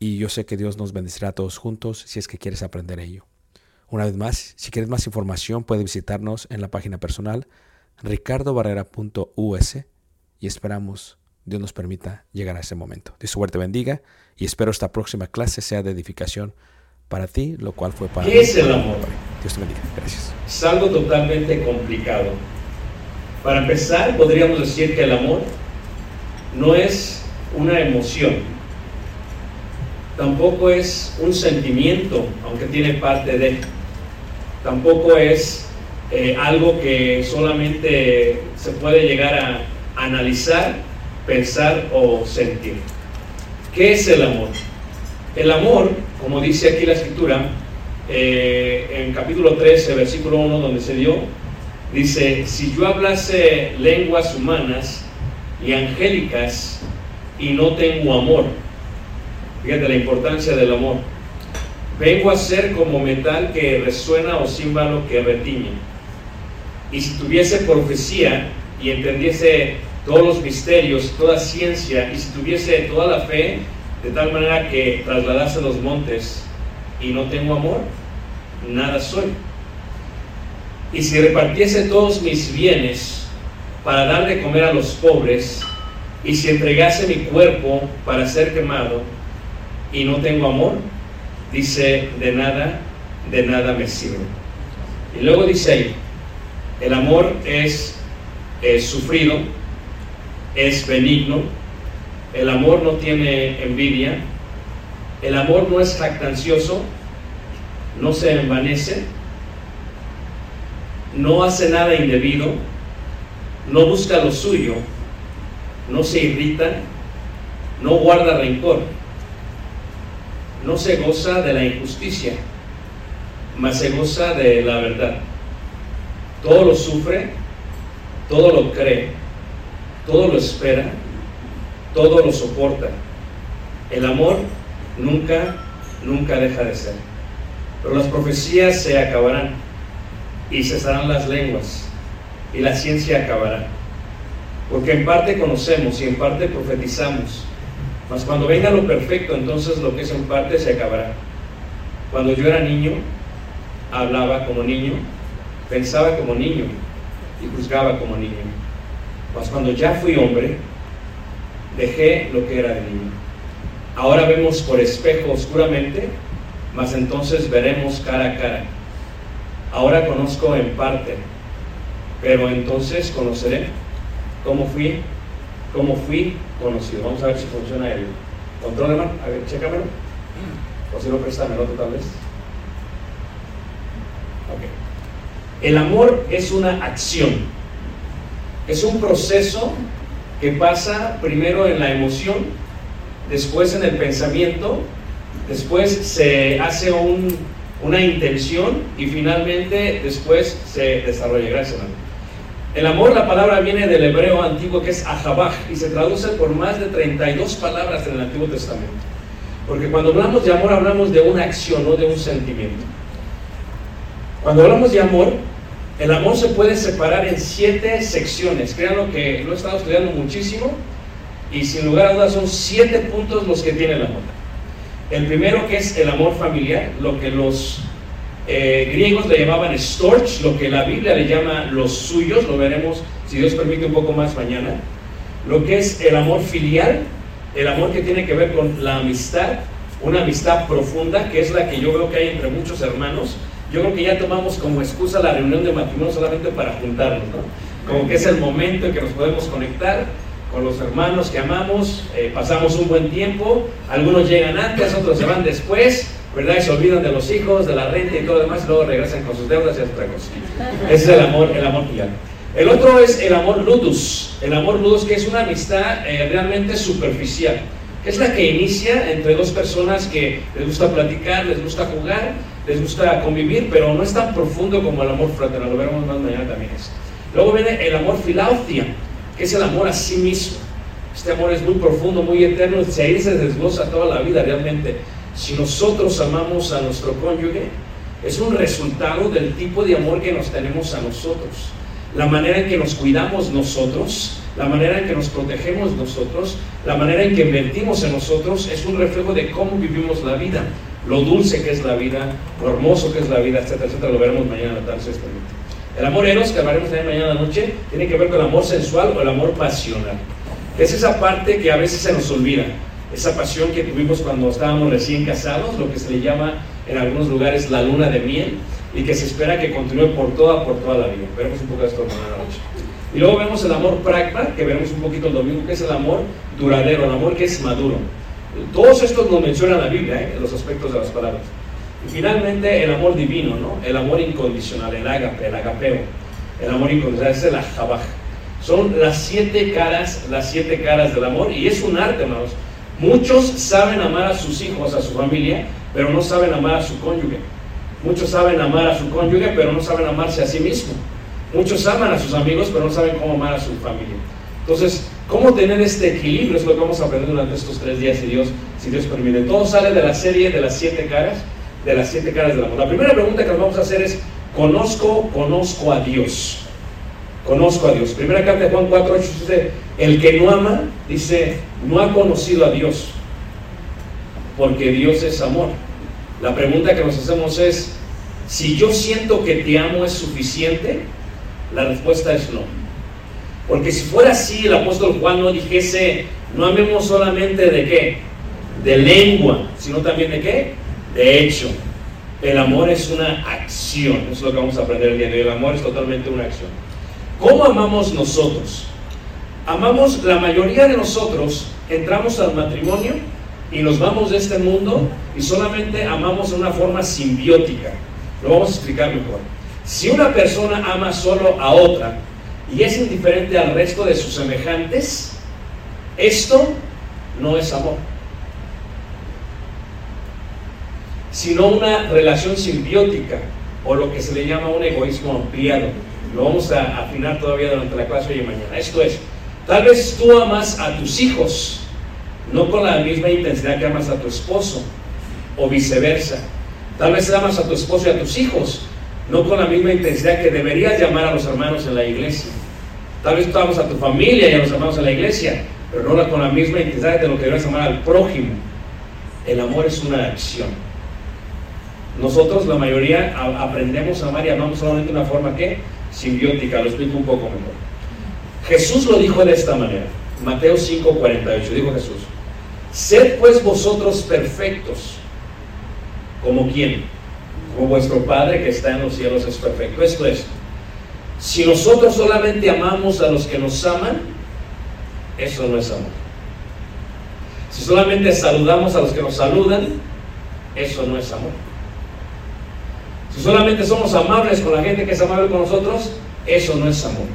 y yo sé que Dios nos bendecirá a todos juntos si es que quieres aprender ello. Una vez más, si quieres más información, puedes visitarnos en la página personal ricardobarrera.us y esperamos Dios nos permita llegar a ese momento. Dios suerte bendiga y espero esta próxima clase sea de edificación para ti, lo cual fue para ¿Qué mí. es el amor? Dios te bendiga. Gracias. Es algo totalmente complicado. Para empezar, podríamos decir que el amor no es una emoción, tampoco es un sentimiento, aunque tiene parte de, tampoco es eh, algo que solamente se puede llegar a analizar, pensar o sentir. ¿Qué es el amor? El amor, como dice aquí la escritura, eh, en capítulo 13, versículo 1, donde se dio, dice, si yo hablase lenguas humanas y angélicas y no tengo amor, fíjate la importancia del amor, vengo a ser como metal que resuena o címbalo que retiñe. Y si tuviese profecía y entendiese todos los misterios, toda ciencia, y si tuviese toda la fe, de tal manera que trasladase los montes y no tengo amor, nada soy. Y si repartiese todos mis bienes para dar de comer a los pobres, y si entregase mi cuerpo para ser quemado, y no tengo amor, dice, de nada, de nada me sirve. Y luego dice ahí, el amor es, es sufrido, es benigno, el amor no tiene envidia, el amor no es jactancioso, no se envanece, no hace nada indebido, no busca lo suyo, no se irrita, no guarda rencor, no se goza de la injusticia, mas se goza de la verdad. Todo lo sufre, todo lo cree, todo lo espera, todo lo soporta. El amor nunca, nunca deja de ser. Pero las profecías se acabarán y cesarán las lenguas y la ciencia acabará. Porque en parte conocemos y en parte profetizamos. Mas cuando venga lo perfecto, entonces lo que es en parte se acabará. Cuando yo era niño, hablaba como niño, pensaba como niño y juzgaba como niño. Mas cuando ya fui hombre, dejé lo que era de niño. Ahora vemos por espejo oscuramente, mas entonces veremos cara a cara. Ahora conozco en parte, pero entonces conoceré cómo fui, cómo fui conocido. Vamos a ver si funciona el control, hermano. A ver, chécamelo. O si no, préstamelo tú tal vez. Ok. El amor es una acción. Es un proceso que pasa primero en la emoción, después en el pensamiento, después se hace un, una intención y finalmente después se desarrolla. Gracias, hermano. El amor, la palabra viene del hebreo antiguo que es ahabaj y se traduce por más de 32 palabras en el Antiguo Testamento. Porque cuando hablamos de amor hablamos de una acción, no de un sentimiento. Cuando hablamos de amor, el amor se puede separar en siete secciones. Créanlo que lo he estado estudiando muchísimo y sin lugar a dudas son siete puntos los que tiene el amor. El primero que es el amor familiar, lo que los eh, griegos le llamaban storch, lo que la Biblia le llama los suyos, lo veremos si Dios permite un poco más mañana. Lo que es el amor filial, el amor que tiene que ver con la amistad, una amistad profunda, que es la que yo veo que hay entre muchos hermanos. Yo creo que ya tomamos como excusa la reunión de matrimonio solamente para juntarnos, ¿no? Como que es el momento en que nos podemos conectar con los hermanos que amamos, eh, pasamos un buen tiempo, algunos llegan antes, otros se van después, ¿verdad? Y se olvidan de los hijos, de la renta y todo lo demás, y luego regresan con sus deudas y otra cosa. Ese es el amor, el amor filial. El otro es el amor ludus, el amor ludus que es una amistad eh, realmente superficial, es la que inicia entre dos personas que les gusta platicar, les gusta jugar, les gusta convivir, pero no es tan profundo como el amor fraternal, lo veremos más mañana también. Es. Luego viene el amor filautia, que es el amor a sí mismo. Este amor es muy profundo, muy eterno, si ahí se desglosa toda la vida realmente. Si nosotros amamos a nuestro cónyuge, es un resultado del tipo de amor que nos tenemos a nosotros. La manera en que nos cuidamos nosotros, la manera en que nos protegemos nosotros, la manera en que invertimos en nosotros es un reflejo de cómo vivimos la vida, lo dulce que es la vida, lo hermoso que es la vida, etcétera, etcétera. Lo veremos mañana en la tarde. El amor eros, que hablaremos también mañana en la noche, tiene que ver con el amor sensual o el amor pasional. Es esa parte que a veces se nos olvida, esa pasión que tuvimos cuando estábamos recién casados, lo que se le llama en algunos lugares la luna de miel, y que se espera que continúe por toda, por toda la vida. Veremos un poco de esto mañana noche. Y luego vemos el amor pragma, que veremos un poquito el domingo, que es el amor duradero, el amor que es maduro. Todos estos nos menciona la Biblia, ¿eh? los aspectos de las palabras. Y finalmente el amor divino, ¿no? El amor incondicional, el ágape, el agapeo. El amor incondicional es el ajabaj. Son las siete caras, las siete caras del amor y es un arte, hermanos. Muchos saben amar a sus hijos, a su familia, pero no saben amar a su cónyuge. Muchos saben amar a su cónyuge, pero no saben amarse a sí mismo. Muchos aman a sus amigos, pero no saben cómo amar a su familia. Entonces, ¿cómo tener este equilibrio? Es lo que vamos a aprender durante estos tres días, si Dios, si Dios permite. Todo sale de la serie de las siete caras, de las siete caras del amor. La primera pregunta que nos vamos a hacer es, ¿conozco, conozco a Dios? Conozco a Dios. Primera carta de Juan 4, 8 dice, el que no ama, dice, no ha conocido a Dios, porque Dios es amor. La pregunta que nos hacemos es, si yo siento que te amo es suficiente, la respuesta es no. Porque si fuera así, el apóstol Juan no dijese, no amemos solamente de qué? de lengua, sino también de qué? De hecho. El amor es una acción, eso es lo que vamos a aprender el día de hoy. El amor es totalmente una acción. ¿Cómo amamos nosotros? Amamos, la mayoría de nosotros entramos al matrimonio y nos vamos de este mundo y solamente amamos de una forma simbiótica. Lo vamos a explicar mejor. Si una persona ama solo a otra y es indiferente al resto de sus semejantes, esto no es amor. sino una relación simbiótica o lo que se le llama un egoísmo ampliado. Lo vamos a afinar todavía durante la clase hoy y mañana. Esto es, tal vez tú amas a tus hijos, no con la misma intensidad que amas a tu esposo, o viceversa. Tal vez amas a tu esposo y a tus hijos, no con la misma intensidad que deberías llamar a los hermanos en la iglesia. Tal vez tú amas a tu familia y a los hermanos en la iglesia, pero no con la misma intensidad de lo que deberías amar al prójimo. El amor es una acción. Nosotros, la mayoría, aprendemos a amar y amamos solamente de una forma que simbiótica. Lo explico un poco mejor. Jesús lo dijo de esta manera. Mateo 5:48. Dijo Jesús: Sed pues vosotros perfectos. ¿Como quién? Como vuestro Padre que está en los cielos es perfecto. Esto es, si nosotros solamente amamos a los que nos aman, eso no es amor. Si solamente saludamos a los que nos saludan, eso no es amor. Si solamente somos amables con la gente que es amable con nosotros, eso no es amor.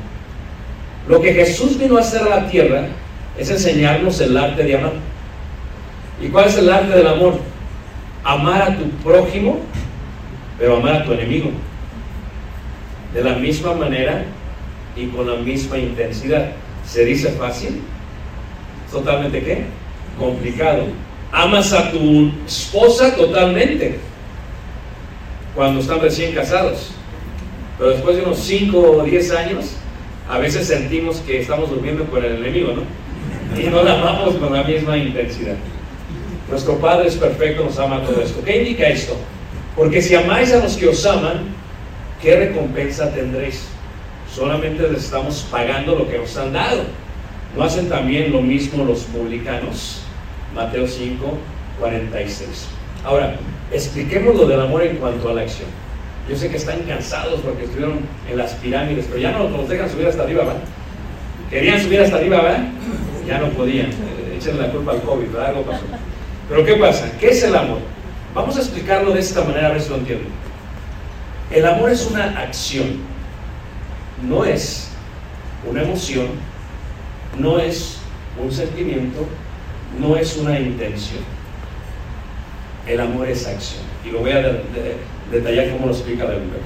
Lo que Jesús vino a hacer a la tierra es enseñarnos el arte de amar. ¿Y cuál es el arte del amor? Amar a tu prójimo, pero amar a tu enemigo. De la misma manera y con la misma intensidad. ¿Se dice fácil? ¿Totalmente qué? Complicado. Amas a tu esposa totalmente cuando están recién casados. Pero después de unos 5 o 10 años, a veces sentimos que estamos durmiendo con el enemigo, ¿no? Y no la amamos con la misma intensidad. Nuestro Padre es perfecto, nos ama todo esto. ¿Qué indica esto? Porque si amáis a los que os aman, ¿qué recompensa tendréis? Solamente les estamos pagando lo que nos han dado. ¿No hacen también lo mismo los publicanos? Mateo 5, 46. Ahora, expliquemos lo del amor en cuanto a la acción. Yo sé que están cansados porque estuvieron en las pirámides, pero ya no nos dejan subir hasta arriba, ¿verdad? Querían subir hasta arriba, ¿verdad? Ya no podían. Eh, Échenle la culpa al COVID, ¿verdad? Algo pasó. Pero ¿qué pasa? ¿Qué es el amor? Vamos a explicarlo de esta manera a ver si lo entienden. El amor es una acción, no es una emoción, no es un sentimiento, no es una intención. El amor es acción. Y lo voy a de- de- detallar cómo lo explica la Biblia.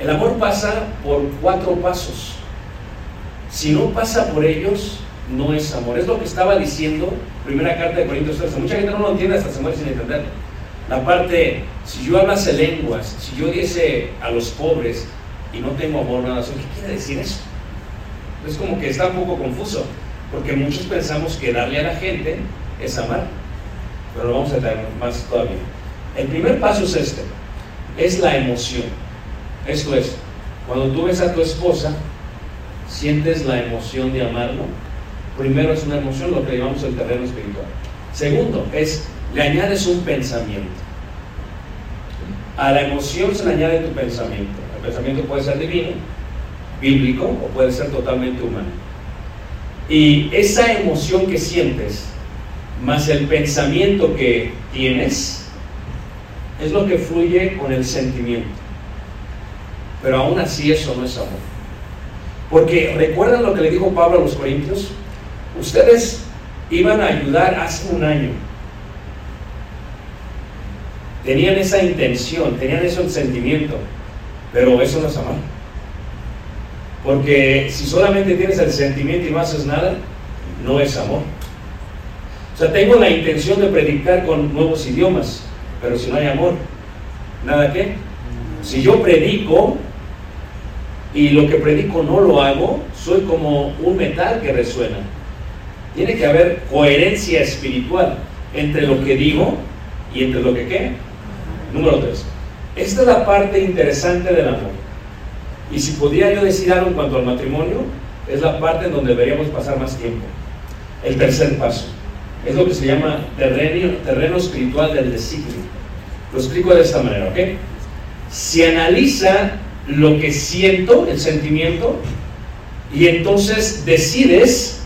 El amor pasa por cuatro pasos. Si no pasa por ellos, no es amor. Es lo que estaba diciendo primera carta de Corintios 13. Mucha gente no lo entiende hasta se muere sin entenderlo. La parte, si yo hablase lenguas, si yo diese a los pobres y no tengo amor, nada, ¿qué quiere decir eso? Es como que está un poco confuso, porque muchos pensamos que darle a la gente es amar, pero lo vamos a detallar más todavía. El primer paso es este, es la emoción. Esto es, cuando tú ves a tu esposa, sientes la emoción de amarlo. Primero es una emoción, lo que llamamos el terreno espiritual. Segundo, es le añades un pensamiento. A la emoción se le añade tu pensamiento. El pensamiento puede ser divino, bíblico o puede ser totalmente humano. Y esa emoción que sientes, más el pensamiento que tienes, es lo que fluye con el sentimiento. Pero aún así eso no es amor. Porque recuerdan lo que le dijo Pablo a los Corintios, ustedes iban a ayudar hace un año. Tenían esa intención, tenían ese sentimiento, pero eso no es amar. Porque si solamente tienes el sentimiento y no haces nada, no es amor. O sea, tengo la intención de predicar con nuevos idiomas, pero si no hay amor, ¿nada qué? Si yo predico y lo que predico no lo hago, soy como un metal que resuena. Tiene que haber coherencia espiritual entre lo que digo y entre lo que qué. Número tres. Esta es la parte interesante del amor. Y si podría yo decir algo en cuanto al matrimonio, es la parte en donde deberíamos pasar más tiempo. El tercer paso Es lo que se llama terreno, terreno espiritual del designio. Lo explico de esta manera, ¿ok? Si analiza lo que siento, el sentimiento, y entonces decides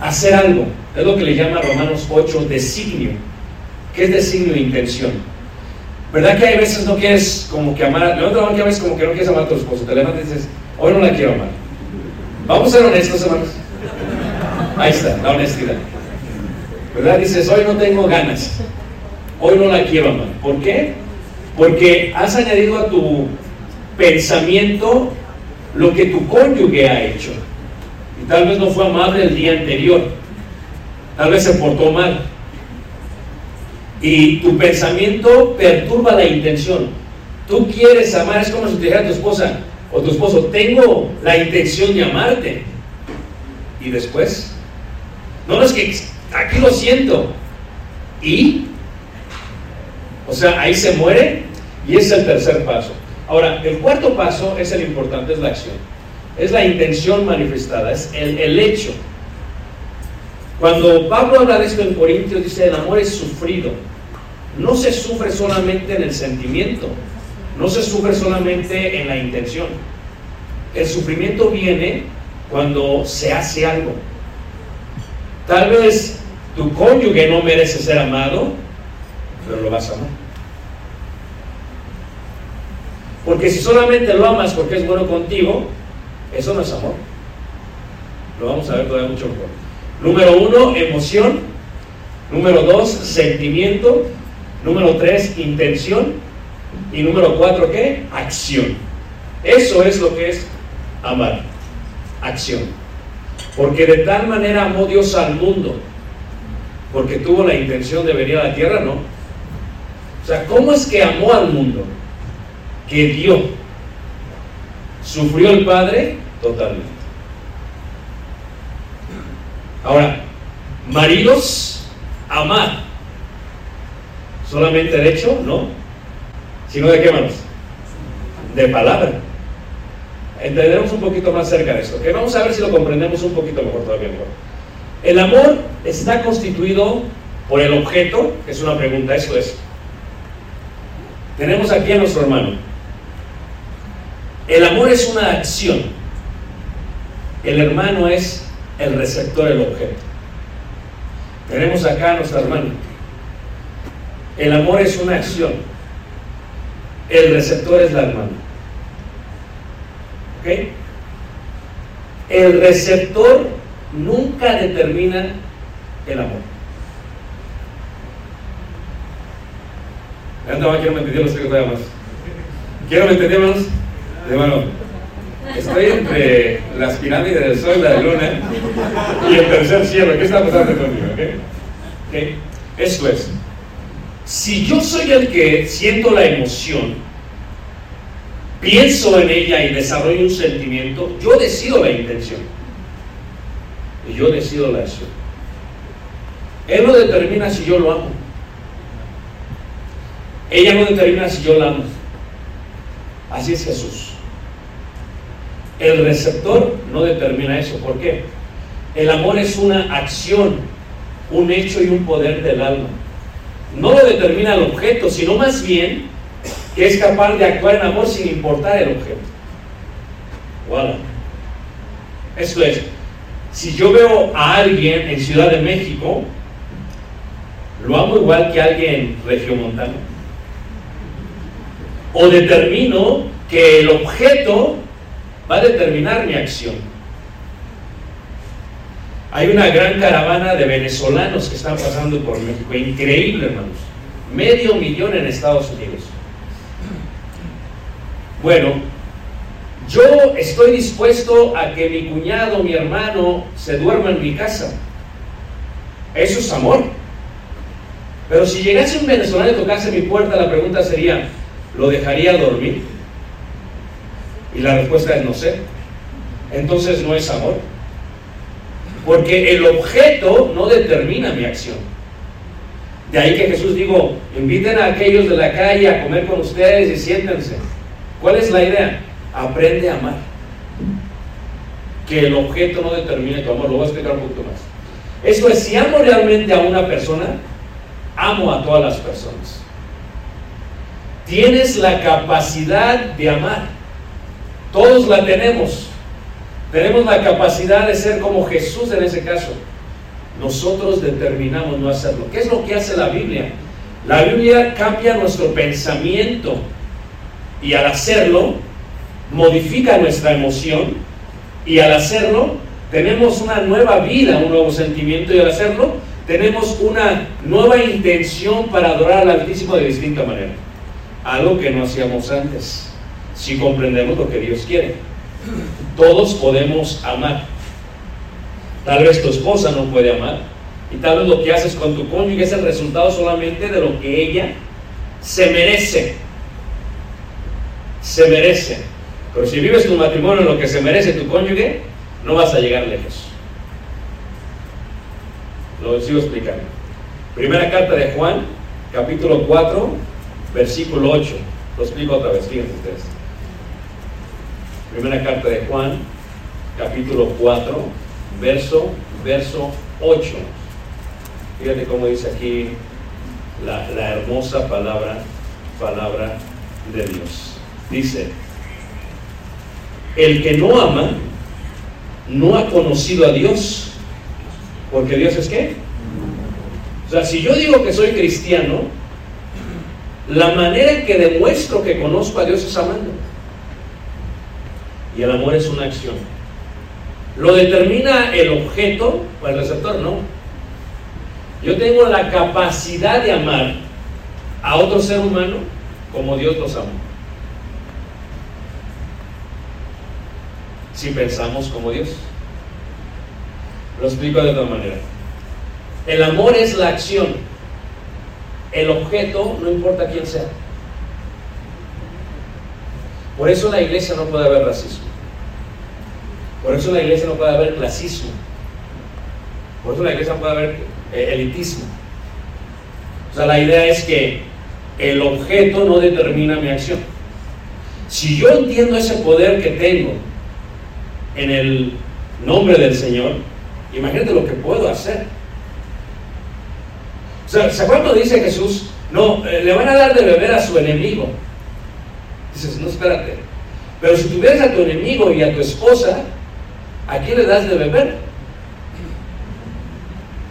hacer algo. Es lo que le llama Romanos 8 designio. ¿Qué es designio e intención? ¿Verdad que hay veces no quieres como que amar? La mano que a veces como que no quieres amar a tu esposo. Te levantas y dices, hoy no la quiero amar. Vamos a ser honestos, hermanos. Ahí está, la honestidad. ¿Verdad? Dices, hoy no tengo ganas. Hoy no la quiero amar. ¿Por qué? Porque has añadido a tu pensamiento lo que tu cónyuge ha hecho. Y tal vez no fue amable el día anterior. Tal vez se portó mal. Y tu pensamiento perturba la intención. Tú quieres amar, es como si te dijera tu esposa o tu esposo, tengo la intención de amarte. Y después, no es que aquí lo siento. Y, o sea, ahí se muere y es el tercer paso. Ahora, el cuarto paso es el importante, es la acción. Es la intención manifestada, es el, el hecho. Cuando Pablo habla de esto en Corintios, dice, el amor es sufrido. No se sufre solamente en el sentimiento, no se sufre solamente en la intención. El sufrimiento viene cuando se hace algo. Tal vez tu cónyuge no merece ser amado, pero lo vas a amar. Porque si solamente lo amas porque es bueno contigo, eso no es amor. Lo vamos a ver todavía mucho mejor. Número uno, emoción. Número dos, sentimiento. Número tres, intención. Y número cuatro, ¿qué? Acción. Eso es lo que es amar. Acción. Porque de tal manera amó Dios al mundo. Porque tuvo la intención de venir a la tierra, ¿no? O sea, ¿cómo es que amó al mundo? Que dio. ¿Sufrió el Padre? Totalmente. Ahora, maridos, amar. ¿Solamente de hecho? No. Sino de qué manos? De palabra. Entenderemos un poquito más cerca de esto. ¿ok? Vamos a ver si lo comprendemos un poquito mejor todavía mejor. El amor está constituido por el objeto, es una pregunta, eso es. Tenemos aquí a nuestro hermano. El amor es una acción. El hermano es el receptor, el objeto. Tenemos acá a nuestra hermana. El amor es una acción. El receptor es la hermana. ¿Ok? El receptor nunca determina el amor. Anda, quiero me entender los secretarios más. Quiero me entender más. Hermano, estoy entre las pirámides del sol, la de luna y el tercer cielo. ¿Qué está pasando conmigo? ¿Ok? ¿Ok? Esto es. Si yo soy el que siento la emoción, pienso en ella y desarrollo un sentimiento, yo decido la intención. Y yo decido la acción. Él no determina si yo lo amo. Ella no determina si yo la amo. Así es Jesús. El receptor no determina eso. ¿Por qué? El amor es una acción, un hecho y un poder del alma. No lo determina el objeto, sino más bien que es capaz de actuar en amor sin importar el objeto. Voilà. Esto es, si yo veo a alguien en Ciudad de México, lo amo igual que alguien regiomontano. O determino que el objeto va a determinar mi acción. Hay una gran caravana de venezolanos que están pasando por México. Increíble, hermanos. Medio millón en Estados Unidos. Bueno, yo estoy dispuesto a que mi cuñado, mi hermano, se duerma en mi casa. Eso es amor. Pero si llegase un venezolano y tocase mi puerta, la pregunta sería, ¿lo dejaría dormir? Y la respuesta es no sé. Entonces no es amor. Porque el objeto no determina mi acción. De ahí que Jesús dijo, inviten a aquellos de la calle a comer con ustedes y siéntense. ¿Cuál es la idea? Aprende a amar. Que el objeto no determine tu amor. Lo voy a explicar un poquito más. Esto es, si amo realmente a una persona, amo a todas las personas. Tienes la capacidad de amar. Todos la tenemos. Tenemos la capacidad de ser como Jesús en ese caso. Nosotros determinamos no hacerlo. ¿Qué es lo que hace la Biblia? La Biblia cambia nuestro pensamiento y al hacerlo modifica nuestra emoción y al hacerlo tenemos una nueva vida, un nuevo sentimiento y al hacerlo tenemos una nueva intención para adorar al Altísimo de distinta manera. Algo que no hacíamos antes, si comprendemos lo que Dios quiere. Todos podemos amar. Tal vez tu esposa no puede amar y tal vez lo que haces con tu cónyuge es el resultado solamente de lo que ella se merece. Se merece. Pero si vives tu matrimonio en lo que se merece tu cónyuge, no vas a llegar lejos. Lo sigo explicando. Primera carta de Juan, capítulo 4, versículo 8. Lo explico otra vez, fíjense ustedes. Primera carta de Juan, capítulo 4, verso, verso 8. Fíjate cómo dice aquí la, la hermosa palabra, palabra de Dios. Dice, el que no ama, no ha conocido a Dios. Porque Dios es qué? O sea, si yo digo que soy cristiano, la manera en que demuestro que conozco a Dios es amando. Y el amor es una acción. ¿Lo determina el objeto o el receptor? No. Yo tengo la capacidad de amar a otro ser humano como Dios los ama. Si pensamos como Dios. Lo explico de otra manera. El amor es la acción. El objeto no importa quién sea. Por eso en la iglesia no puede haber racismo. Por eso en la iglesia no puede haber clasismo. Por eso en la iglesia no puede haber eh, elitismo. O sea, la idea es que el objeto no determina mi acción. Si yo entiendo ese poder que tengo en el nombre del Señor, imagínate lo que puedo hacer. O sea, ¿se cuando dice Jesús? No, eh, le van a dar de beber a su enemigo. Dices, no, espérate. Pero si tuvieras a tu enemigo y a tu esposa, ¿a quién le das de beber?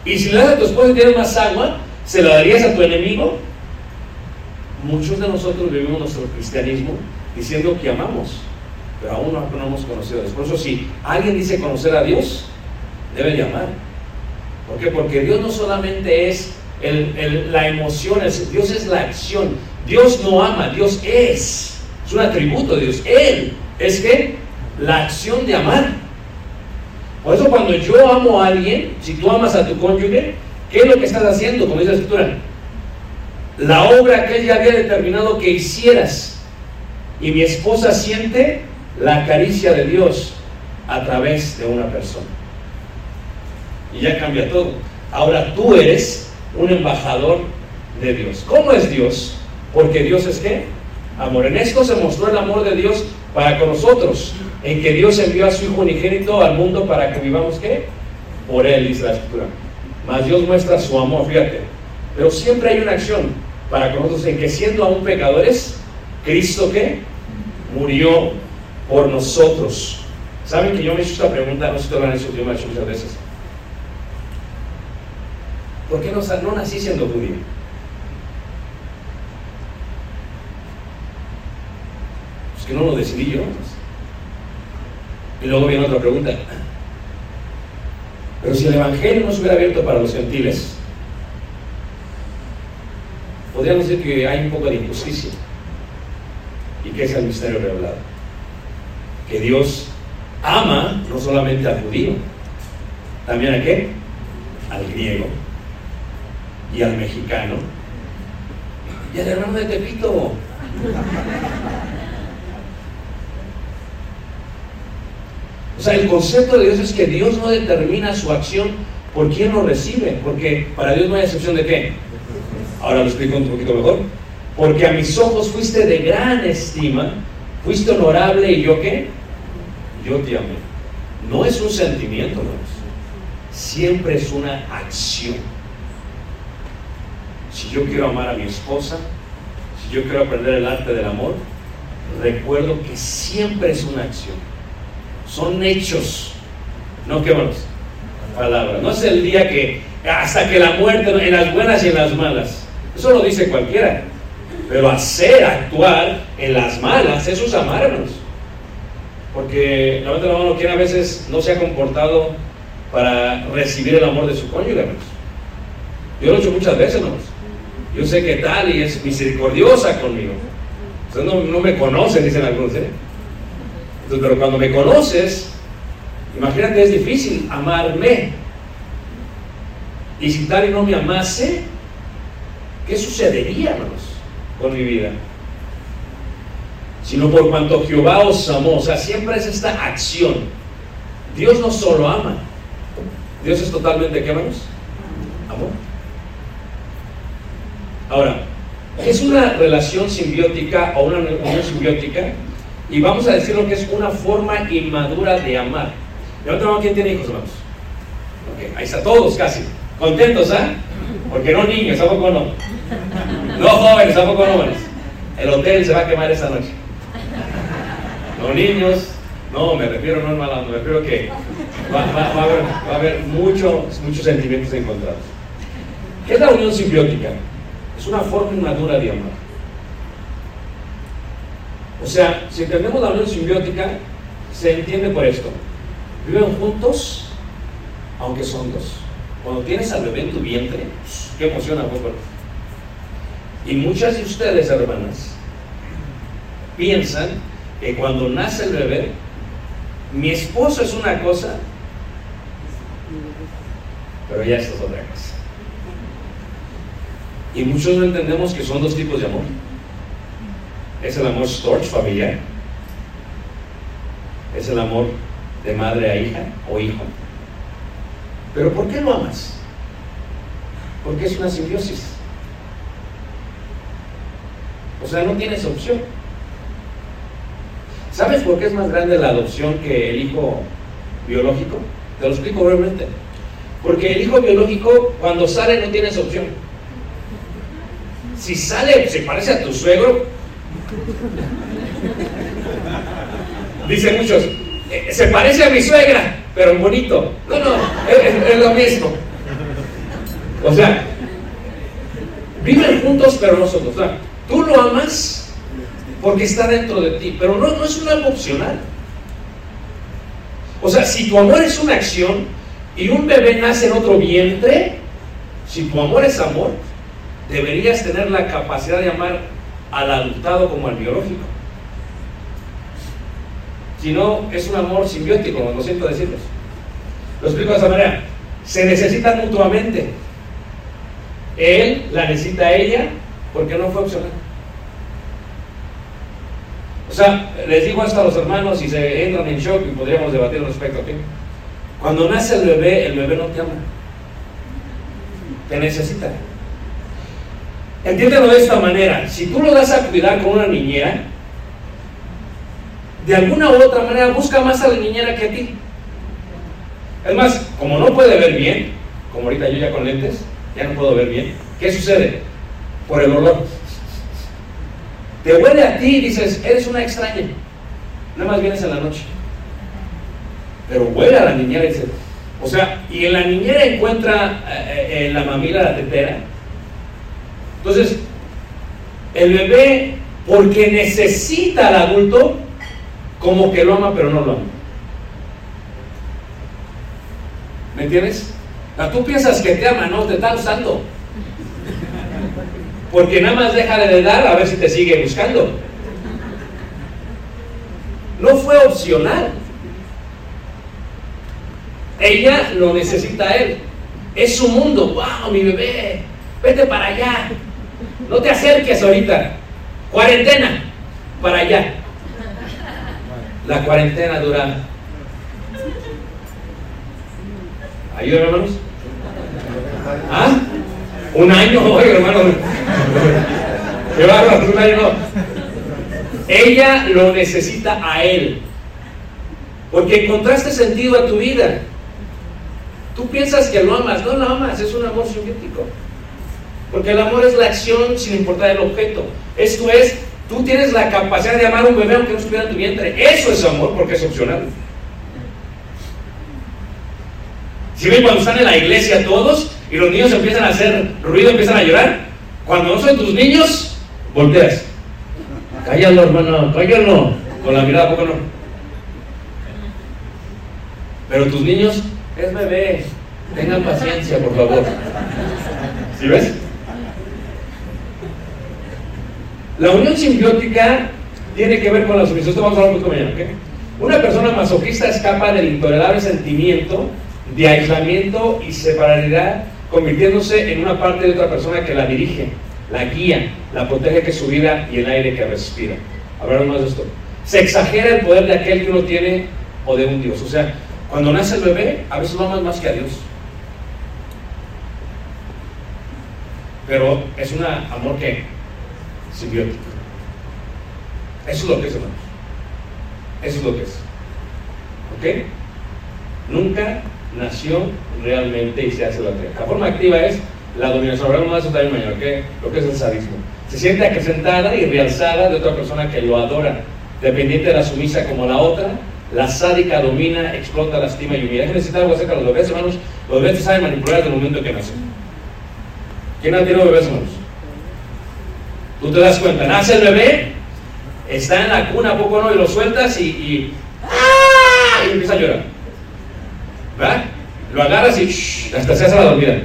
Y si le das a tu esposa y tienes más agua, ¿se la darías a tu enemigo? Muchos de nosotros vivimos nuestro cristianismo diciendo que amamos, pero aún no, hemos conocido a Dios. Por eso, si alguien dice conocer a Dios, debe de amar. ¿Por qué? Porque Dios no solamente es el- la emoción, Dios es la acción. Dios no ama, Dios es. Es un atributo de Dios. Él es que la acción de amar. Por eso cuando yo amo a alguien, si tú amas a tu cónyuge, ¿qué es lo que estás haciendo? Como dice la escritura. La obra que él había determinado que hicieras. Y mi esposa siente la caricia de Dios a través de una persona. Y ya cambia todo. Ahora tú eres un embajador de Dios. ¿Cómo es Dios? Porque Dios es qué? Amor. En esto se mostró el amor de Dios para con nosotros, en que Dios envió a su Hijo unigénito al mundo para que vivamos qué? Por Él, dice la Escritura. Mas Dios muestra su amor, fíjate. Pero siempre hay una acción para con nosotros, en que siendo aún pecadores, Cristo qué? Murió por nosotros. ¿Saben que yo me he hecho esta pregunta? No sé si te lo han hecho, yo me he hecho muchas veces. ¿Por qué no, nací siendo judío? Pues que no lo decidí yo. Y luego viene otra pregunta. Pero si el Evangelio no se hubiera abierto para los gentiles, podríamos decir que hay un poco de injusticia. ¿Y qué es el misterio revelado? Que Dios ama no solamente al judío, también a qué? Al griego y al mexicano y al hermano de Tepito. O sea, el concepto de Dios es que Dios no determina su acción por quién lo recibe, porque para Dios no hay excepción de qué. Ahora lo explico un poquito mejor. Porque a mis ojos fuiste de gran estima, fuiste honorable y yo qué? Yo te amé. No es un sentimiento, hermanos. siempre es una acción. Si yo quiero amar a mi esposa, si yo quiero aprender el arte del amor, recuerdo que siempre es una acción. Son hechos, no qué palabras. No es el día que hasta que la muerte, en las buenas y en las malas. Eso lo dice cualquiera. Pero hacer, actuar en las malas, es amarnos. Porque la la mano, quien a veces no se ha comportado para recibir el amor de su cónyuge, hermanos. Yo lo he hecho muchas veces, hermanos. Yo sé que tal es misericordiosa conmigo. Ustedes no, no me conocen, dicen algunos, ¿eh? Pero cuando me conoces, imagínate, es difícil amarme. Y si tal no me amase, ¿qué sucedería, hermanos, con mi vida? Sino por cuanto Jehová os amó, o sea, siempre es esta acción. Dios no solo ama, Dios es totalmente, ¿qué, hermanos? Amor. Ahora, es una relación simbiótica o una unión simbiótica y vamos a decir lo que es una forma inmadura de amar. Levanta mano, ¿quién tiene hijos, hermanos? Ahí está, todos casi. ¿Contentos, ah? Porque no niños, tampoco no. No jóvenes, tampoco jóvenes. El hotel se va a quemar esta noche. No niños, no, me refiero no hermano, me refiero que va, a haber, va a haber muchos, sentimientos encontrados. ¿Qué es la unión simbiótica? Es una forma inmadura de amar. O sea, si entendemos la unión simbiótica, se entiende por esto. Viven juntos, aunque son dos. Cuando tienes al bebé en tu vientre, qué emoción a poco. Y muchas de ustedes, hermanas, piensan que cuando nace el bebé, mi esposo es una cosa, pero ya esto es otra cosa. Y muchos no entendemos que son dos tipos de amor. Es el amor storch familiar. Es el amor de madre a hija o hijo. Pero ¿por qué lo amas? Porque es una simbiosis. O sea, no tienes opción. ¿Sabes por qué es más grande la adopción que el hijo biológico? Te lo explico brevemente. Porque el hijo biológico, cuando sale, no tienes opción. Si sale, se parece a tu suegro. Dicen muchos, "Eh, se parece a mi suegra, pero bonito. No, no, es- es lo mismo. O sea, viven juntos, pero no son dos. Tú lo amas porque está dentro de ti, pero no, no es un algo opcional. O sea, si tu amor es una acción y un bebé nace en otro vientre, si tu amor es amor, deberías tener la capacidad de amar al adoptado como al biológico. Si no, es un amor simbiótico, lo siento decirles. Lo explico de esta manera. Se necesitan mutuamente. Él la necesita a ella porque no fue opcional. O sea, les digo esto a los hermanos y se entran en shock y podríamos debatir al respecto. ¿ok? Cuando nace el bebé, el bebé no te ama. Te necesita. Entiéndelo de esta manera. Si tú lo das a cuidar con una niñera, de alguna u otra manera busca más a la niñera que a ti. Es más, como no puede ver bien, como ahorita yo ya con lentes, ya no puedo ver bien, ¿qué sucede? Por el olor. Te huele a ti y dices, eres una extraña. Nada más vienes en la noche. Pero huele a la niñera y dices, o sea, y en la niñera encuentra eh, eh, la mamila, la tetera. Entonces, el bebé, porque necesita al adulto, como que lo ama, pero no lo ama. ¿Me entiendes? Tú piensas que te ama, no, te está usando. Porque nada más déjale de dar a ver si te sigue buscando. No fue opcional. Ella lo necesita a él. Es su mundo. ¡Wow, mi bebé! Vete para allá. No te acerques ahorita. Cuarentena. Para allá. La cuarentena dura. ¿Ayuda, hermanos? ¿Ah? Un año, oye, hermano. Qué bárbaro, un año. Ella lo necesita a él. Porque encontraste sentido a tu vida. Tú piensas que lo amas, no lo amas, es un amor simbiótico. Porque el amor es la acción sin importar el objeto. Esto es, tú tienes la capacidad de amar a un bebé aunque no estuviera en tu vientre. Eso es amor porque es opcional. Si ven cuando están en la iglesia todos y los niños empiezan a hacer ruido, empiezan a llorar, cuando no son tus niños, volteas. Cállalo, hermano, cállalo. Con la mirada, ¿a poco no? Pero tus niños, es bebé. Tengan paciencia, por favor. ¿Sí ves? La unión simbiótica tiene que ver con la sumisión. Esto vamos a hablar un mañana. Una persona masoquista escapa del intolerable sentimiento de aislamiento y separaridad, convirtiéndose en una parte de otra persona que la dirige, la guía, la protege que su vida y el aire que respira. Hablaremos más de esto. Se exagera el poder de aquel que uno tiene o de un Dios. O sea, cuando nace el bebé, a veces lo amas más que a Dios. Pero es un amor que simbiótico. Eso es lo que es, hermanos. Eso es lo que es. ¿Ok? Nunca nació realmente y se hace la. La forma activa es la dominación. De eso también mañana, ¿ok? Lo que es el sadismo. Se siente acrecentada y realzada de otra persona que lo adora, dependiente de la sumisa como la otra. La sádica domina, explota, lastima y humilla. Déjenme decir algo acerca de los bebés, hermanos. Los bebés se saben manipular desde el momento que nacen. ¿Quién ha tenido bebés, hermanos? Tú te das cuenta, nace el bebé, está en la cuna, ¿a poco no? Y lo sueltas y, y, ¡ah! y empieza a llorar. ¿Verdad? Lo agarras y hasta se hace la dormida.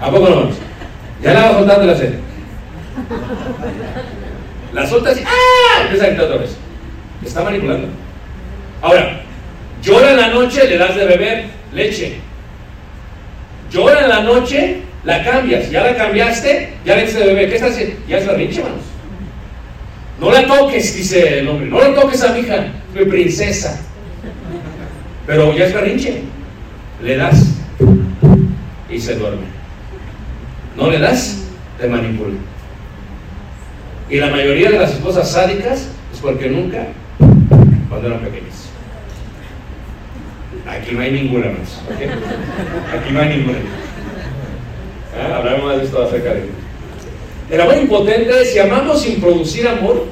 ¿A poco no? Ya la vas soltando la sed. La sueltas y ¡ah! Empieza a gritar otra vez. Está manipulando. Ahora, llora en la noche, le das de beber leche. Llora en la noche, la cambias. Ya la cambiaste, ya le diste de beber. ¿Qué estás haciendo? Ya es la rinche, manos. No la toques, dice el hombre. No la toques a mi hija, mi princesa. Pero ya es berrinche. Le das y se duerme. No le das, te manipula. Y la mayoría de las esposas sádicas es porque nunca, cuando eran pequeñas. Aquí no hay ninguna más. Aquí no hay ninguna. ¿Ah? Hablamos más de esto acerca de El amor impotente es si amamos sin producir amor.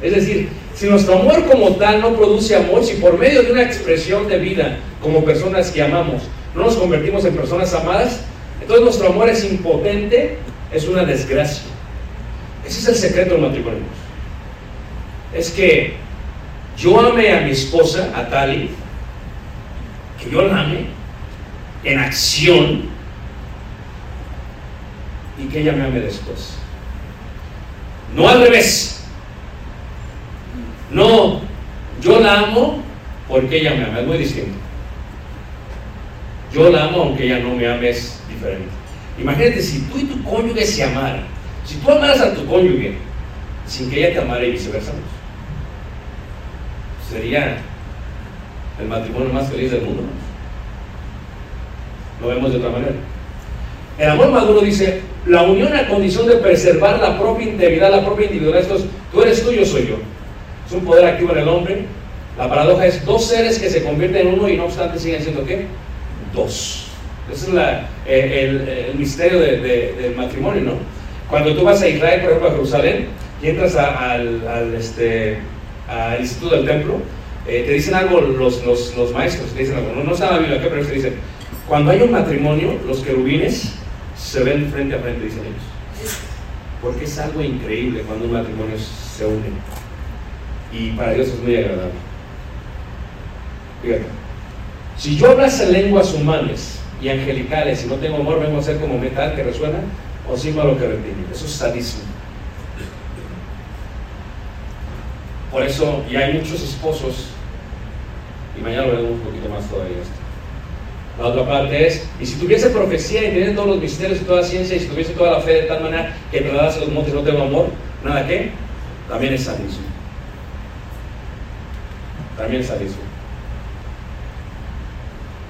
Es decir, si nuestro amor como tal no produce amor, si por medio de una expresión de vida como personas que amamos no nos convertimos en personas amadas, entonces nuestro amor es impotente, es una desgracia. Ese es el secreto del matrimonio. Es que yo ame a mi esposa, a Tali, que yo la ame en acción y que ella me ame después. No al revés. No, yo la amo porque ella me ama, es muy distinto. Yo la amo aunque ella no me ame, es diferente. Imagínate si tú y tu cónyuge se amaran, si tú amaras a tu cónyuge sin que ella te amara y viceversa, sería el matrimonio más feliz del mundo. Lo vemos de otra manera. El amor maduro dice, la unión a condición de preservar la propia integridad, la propia individualidad, tú eres tú, yo soy yo. Es un poder activo en el hombre. La paradoja es dos seres que se convierten en uno y no obstante siguen siendo qué? Dos. Ese es la, eh, el, el, misterio de, de, del matrimonio, ¿no? Cuando tú vas a Israel, por ejemplo, a Jerusalén, y entras a, al, al, este, al Instituto del Templo, eh, te dicen algo los, los, los, maestros, te dicen algo, no, no está la Biblia, pero te dicen, cuando hay un matrimonio, los querubines se ven frente a frente, dicen ellos. Porque es algo increíble cuando un matrimonio se une. Y para Dios es muy agradable. Fíjate. Si yo hablase lenguas humanas y angelicales y no tengo amor, vengo a ser como metal que resuena o símbolo que retiene. Eso es sadismo. Por eso, y hay muchos esposos, y mañana lo veremos un poquito más todavía. La otra parte es, y si tuviese profecía y teniendo todos los misterios y toda la ciencia, y si tuviese toda la fe de tal manera que trasladase los montes no tengo amor, nada que, también es sadismo. También sadismo.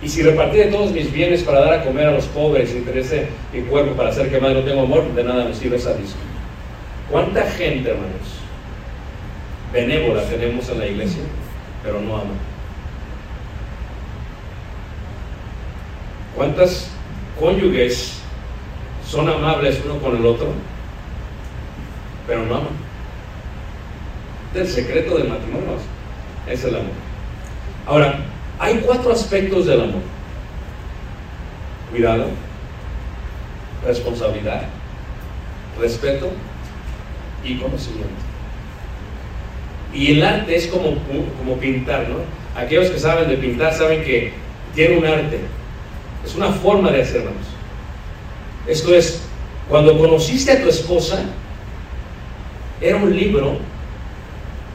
Y si repartí de todos mis bienes para dar a comer a los pobres, y interese mi cuerpo para hacer que más no tengo amor, de nada me sirve sadismo. ¿Cuánta gente, hermanos, benévola tenemos en la iglesia, pero no ama? ¿Cuántas cónyuges son amables uno con el otro, pero no aman? El secreto del matrimonio es el amor. Ahora, hay cuatro aspectos del amor. Cuidado, responsabilidad, respeto y conocimiento. Y el arte es como, como pintar, ¿no? Aquellos que saben de pintar saben que tiene un arte. Es una forma de hacerlo. Esto es, cuando conociste a tu esposa, era un libro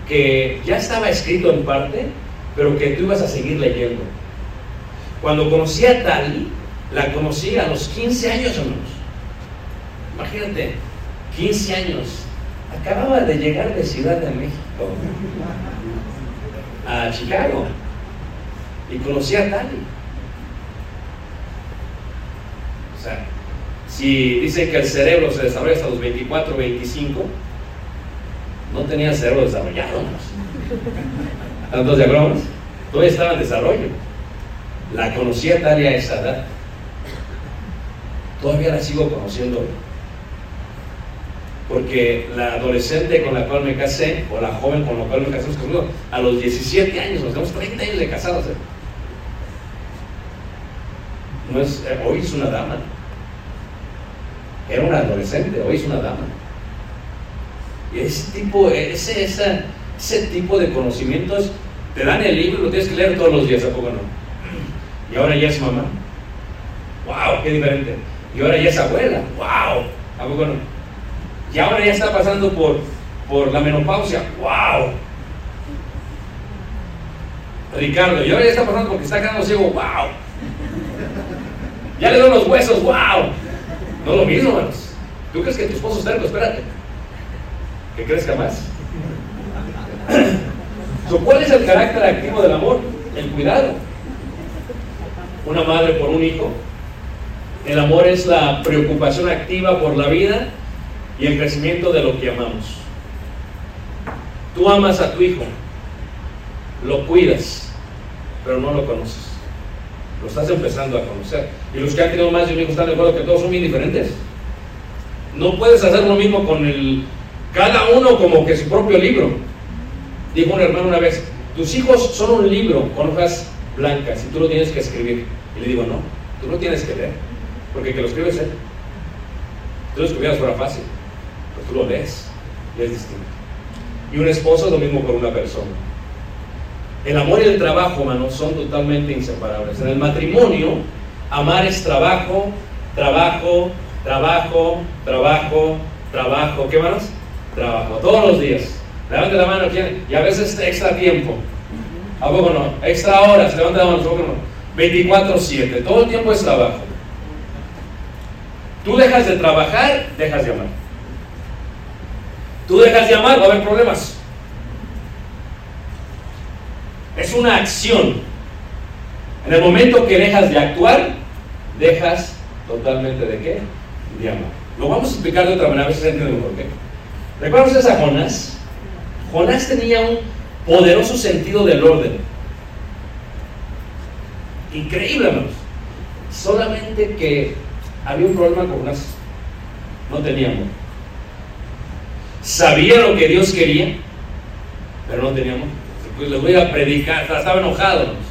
que ya estaba escrito en parte, pero que tú ibas a seguir leyendo. Cuando conocí a Tali, la conocí a los 15 años o menos. Imagínate, 15 años. Acababa de llegar de Ciudad de México a Chicago y conocí a Tali. O sea, si dicen que el cerebro se desarrolla hasta los 24, 25, no tenía cerebro desarrollado. Tantos diagramas, todavía estaba en desarrollo. La conocí a Tali a esa edad. Todavía la sigo conociendo. Porque la adolescente con la cual me casé, o la joven con la cual me casé, a los 17 años, nos tenemos 30 años de casados. ¿eh? No es, eh, hoy es una dama. Era una adolescente, hoy es una dama. Ese tipo, ese, ese tipo de conocimientos te dan el libro y lo tienes que leer todos los días, ¿a poco no? Y ahora ya es mamá. ¡Wow! ¡Qué diferente! Y ahora ya es abuela. ¡Wow! ¿A poco no? Y ahora ya está pasando por, por la menopausia. ¡Wow! Ricardo, y ahora ya está pasando porque está quedando ciego. ¡Wow! Ya le doy los huesos. ¡Wow! No lo mismo, hermanos. ¿Tú crees que tu esposo está cerca? Espérate. Que crezca más. ¿Cuál es el carácter activo del amor? El cuidado. Una madre por un hijo. El amor es la preocupación activa por la vida y el crecimiento de lo que amamos. Tú amas a tu hijo, lo cuidas, pero no lo conoces. Lo estás empezando a conocer. Y los que han tenido más de un hijo están de acuerdo que todos son bien diferentes. No puedes hacer lo mismo con el, cada uno como que su propio libro. Dijo un hermano una vez, tus hijos son un libro con hojas blancas y tú lo tienes que escribir. Y le digo, no, tú no tienes que leer, porque que lo escribes él. Tú lo escribieras fuera fácil, pero tú lo lees y es distinto. Y un esposo es lo mismo con una persona. El amor y el trabajo, hermano, son totalmente inseparables. En el matrimonio, amar es trabajo, trabajo, trabajo, trabajo, trabajo. ¿Qué más? Trabajo. Todos los días. Levante la mano, ¿quién? Y a veces extra tiempo. ¿A poco no? Extra horas, levante la mano, ¿a poco no? 24-7. Todo el tiempo es trabajo. Tú dejas de trabajar, dejas de amar. Tú dejas de amar, va a haber problemas. Es una acción. En el momento que dejas de actuar, dejas totalmente de qué? De amar. Lo vamos a explicar de otra manera, a ver si se entiende por qué. ¿Recuerdan ustedes a Jonás? Jonás tenía un poderoso sentido del orden. Increíble, hermanos. Solamente que había un problema con Jonás. No tenía amor. Sabía lo que Dios quería, pero no tenía amor. Pues les voy a predicar, estaba enojado. hermanos.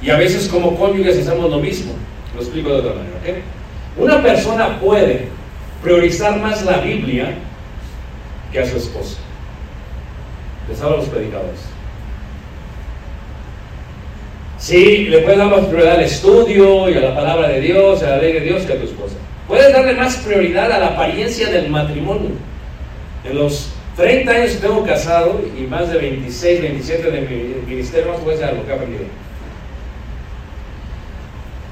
Y a veces como cónyuges hacemos lo mismo. Lo explico de otra manera. ¿ok? Una persona puede priorizar más la Biblia que a su esposa. Les hablo a los predicadores. Sí, le puedes dar más prioridad al estudio y a la palabra de Dios, a la ley de Dios que a tu esposa. Puedes darle más prioridad a la apariencia del matrimonio. En los 30 años que tengo casado y más de 26, 27 de mi ministerio, más puede ser algo que he aprendido.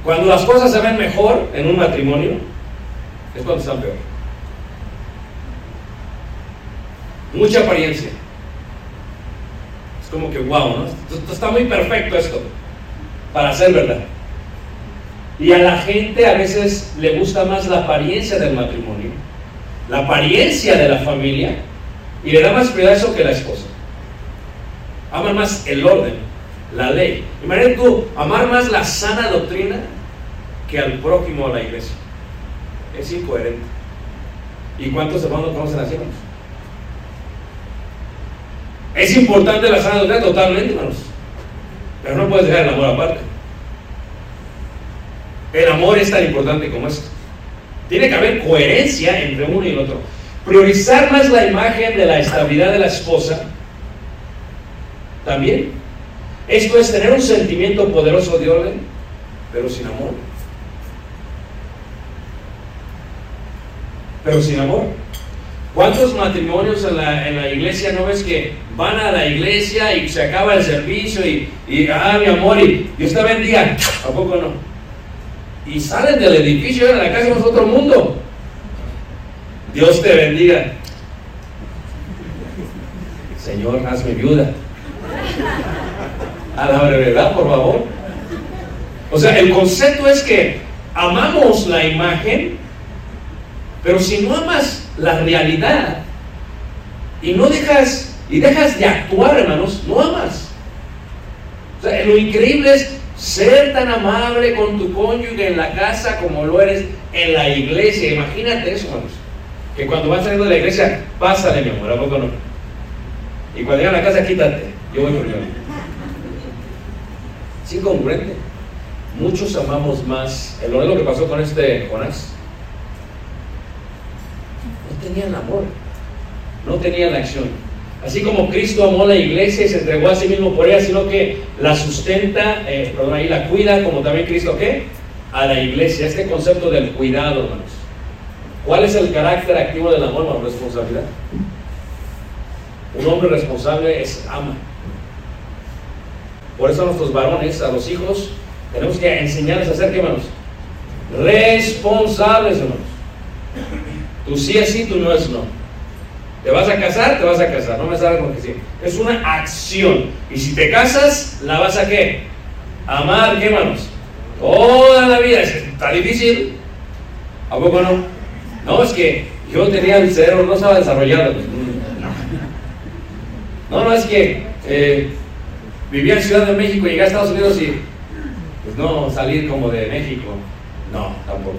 Cuando las cosas se ven mejor en un matrimonio, es cuando están peor. Mucha apariencia. Es como que, wow, ¿no? Esto está muy perfecto esto para ser verdad. Y a la gente a veces le gusta más la apariencia del matrimonio, la apariencia de la familia, y le da más prioridad eso que la esposa. Aman más el orden, la ley. Imagínate tú, amar más la sana doctrina que al prójimo a la iglesia. Es incoherente. ¿Y cuántos hermanos conocen así? Es importante la sana doctrina totalmente, hermanos. Pero no puedes dejar el amor aparte. El amor es tan importante como esto. Tiene que haber coherencia entre uno y el otro. Priorizar más la imagen de la estabilidad de la esposa también. Esto es tener un sentimiento poderoso de orden, pero sin amor. Pero sin amor. ¿Cuántos matrimonios en la, en la iglesia no ves que van a la iglesia y se acaba el servicio y, y ah, mi amor, y Dios te bendiga? ¿A poco no? Y salen del edificio a la casa es otro mundo. Dios te bendiga. Señor, hazme viuda. A la brevedad, por favor. O sea, el concepto es que amamos la imagen, pero si no amas la realidad y no dejas y dejas de actuar, hermanos, no amas. Lo increíble es ser tan amable con tu cónyuge en la casa como lo eres en la iglesia. Imagínate eso, hermanos. Que cuando vas saliendo de la iglesia, pásale, mi amor, ¿a poco no? Y cuando llegan a la casa, quítate. Yo voy primero. Es incongruente. Muchos amamos más. El lo que pasó con este Jonás. Tenían amor. No tenían acción. Así como Cristo amó a la iglesia y se entregó a sí mismo por ella, sino que la sustenta, eh, perdón, ahí la cuida, como también Cristo, ¿qué? A la iglesia. Este concepto del cuidado, hermanos. ¿Cuál es el carácter activo del amor? La responsabilidad. Un hombre responsable es ama. Por eso a nuestros varones, a los hijos, tenemos que enseñarles a ser, ¿qué hermanos? Responsables, hermanos. Tú sí es sí, tú no es no. ¿Te vas a casar? Te vas a casar. No me sabes con que sí. Es una acción. Y si te casas, ¿la vas a qué? Amar, ¿qué, hermanos? Toda la vida. Está difícil. ¿A poco no? No, es que yo tenía el cerebro, no estaba desarrollado. No, no, es que eh, vivía en Ciudad de México, llegué a Estados Unidos y pues no salir como de México. No, tampoco.